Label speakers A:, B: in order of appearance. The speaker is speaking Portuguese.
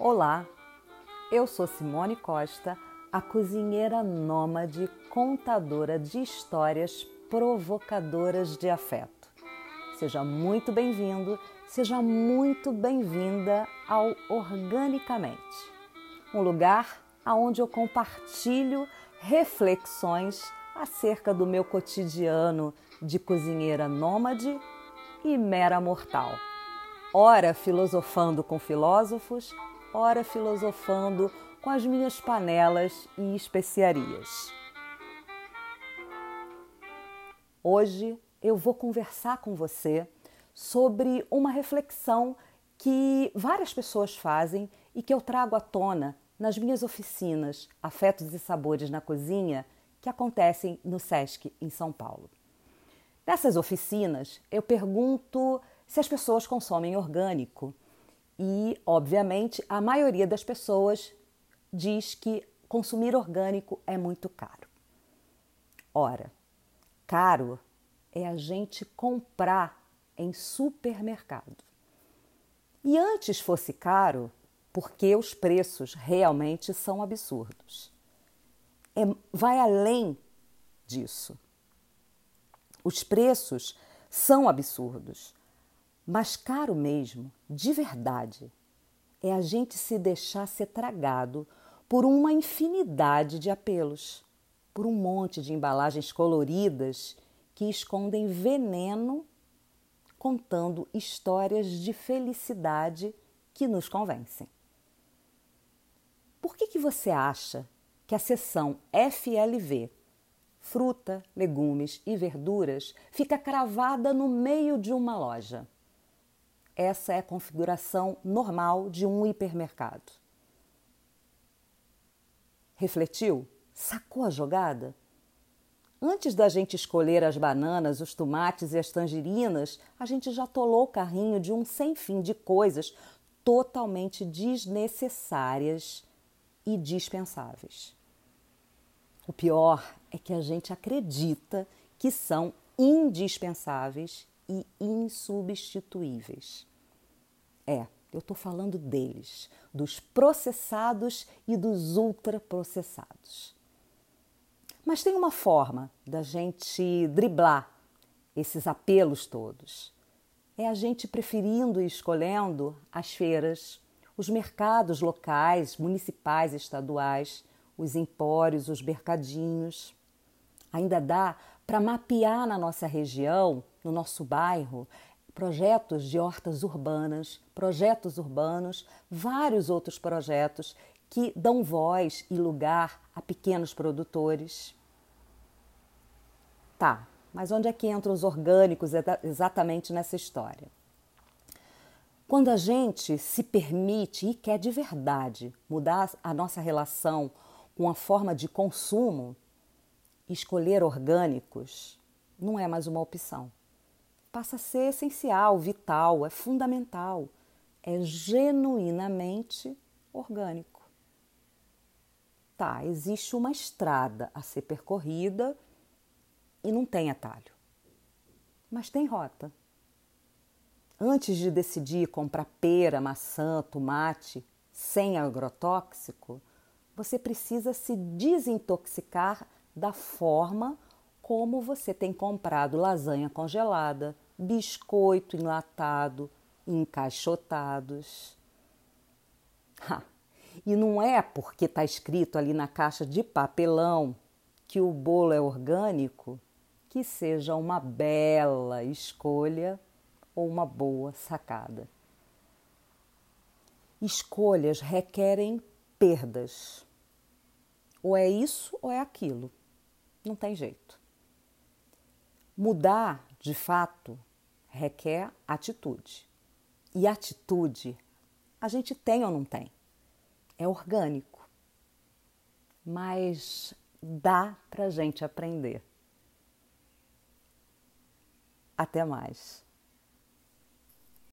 A: Olá, eu sou Simone Costa, a cozinheira nômade, contadora de histórias provocadoras de afeto. Seja muito bem-vindo, seja muito bem-vinda ao Organicamente, um lugar onde eu compartilho reflexões acerca do meu cotidiano de cozinheira nômade e mera mortal. Ora filosofando com filósofos, ora filosofando com as minhas panelas e especiarias. Hoje eu vou conversar com você sobre uma reflexão que várias pessoas fazem e que eu trago à tona nas minhas oficinas Afetos e Sabores na Cozinha, que acontecem no SESC em São Paulo. Nessas oficinas, eu pergunto se as pessoas consomem orgânico e, obviamente, a maioria das pessoas diz que consumir orgânico é muito caro. Ora, caro é a gente comprar em supermercado. E antes fosse caro, porque os preços realmente são absurdos. É, vai além disso. Os preços são absurdos. Mas caro mesmo, de verdade, é a gente se deixar ser tragado por uma infinidade de apelos, por um monte de embalagens coloridas que escondem veneno contando histórias de felicidade que nos convencem. Por que, que você acha que a seção FLV, fruta, legumes e verduras, fica cravada no meio de uma loja? Essa é a configuração normal de um hipermercado. Refletiu? Sacou a jogada? Antes da gente escolher as bananas, os tomates e as tangerinas, a gente já tolou o carrinho de um sem fim de coisas totalmente desnecessárias e dispensáveis. O pior é que a gente acredita que são indispensáveis e insubstituíveis. É, eu estou falando deles, dos processados e dos ultraprocessados. Mas tem uma forma da gente driblar esses apelos todos. É a gente preferindo e escolhendo as feiras, os mercados locais, municipais, estaduais, os empórios, os mercadinhos. Ainda dá para mapear na nossa região, no nosso bairro, projetos de hortas urbanas, projetos urbanos, vários outros projetos que dão voz e lugar a pequenos produtores. Tá, mas onde é que entram os orgânicos exatamente nessa história? Quando a gente se permite e quer de verdade mudar a nossa relação com a forma de consumo, escolher orgânicos não é mais uma opção passa a ser essencial, vital, é fundamental, é genuinamente orgânico. Tá, existe uma estrada a ser percorrida e não tem atalho, mas tem rota. Antes de decidir comprar pera, maçã, tomate sem agrotóxico, você precisa se desintoxicar da forma como você tem comprado lasanha congelada, biscoito enlatado, encaixotados. Ha, e não é porque está escrito ali na caixa de papelão que o bolo é orgânico que seja uma bela escolha ou uma boa sacada. Escolhas requerem perdas. Ou é isso ou é aquilo. Não tem jeito. Mudar, de fato, requer atitude. E atitude a gente tem ou não tem? É orgânico. Mas dá para gente aprender. Até mais.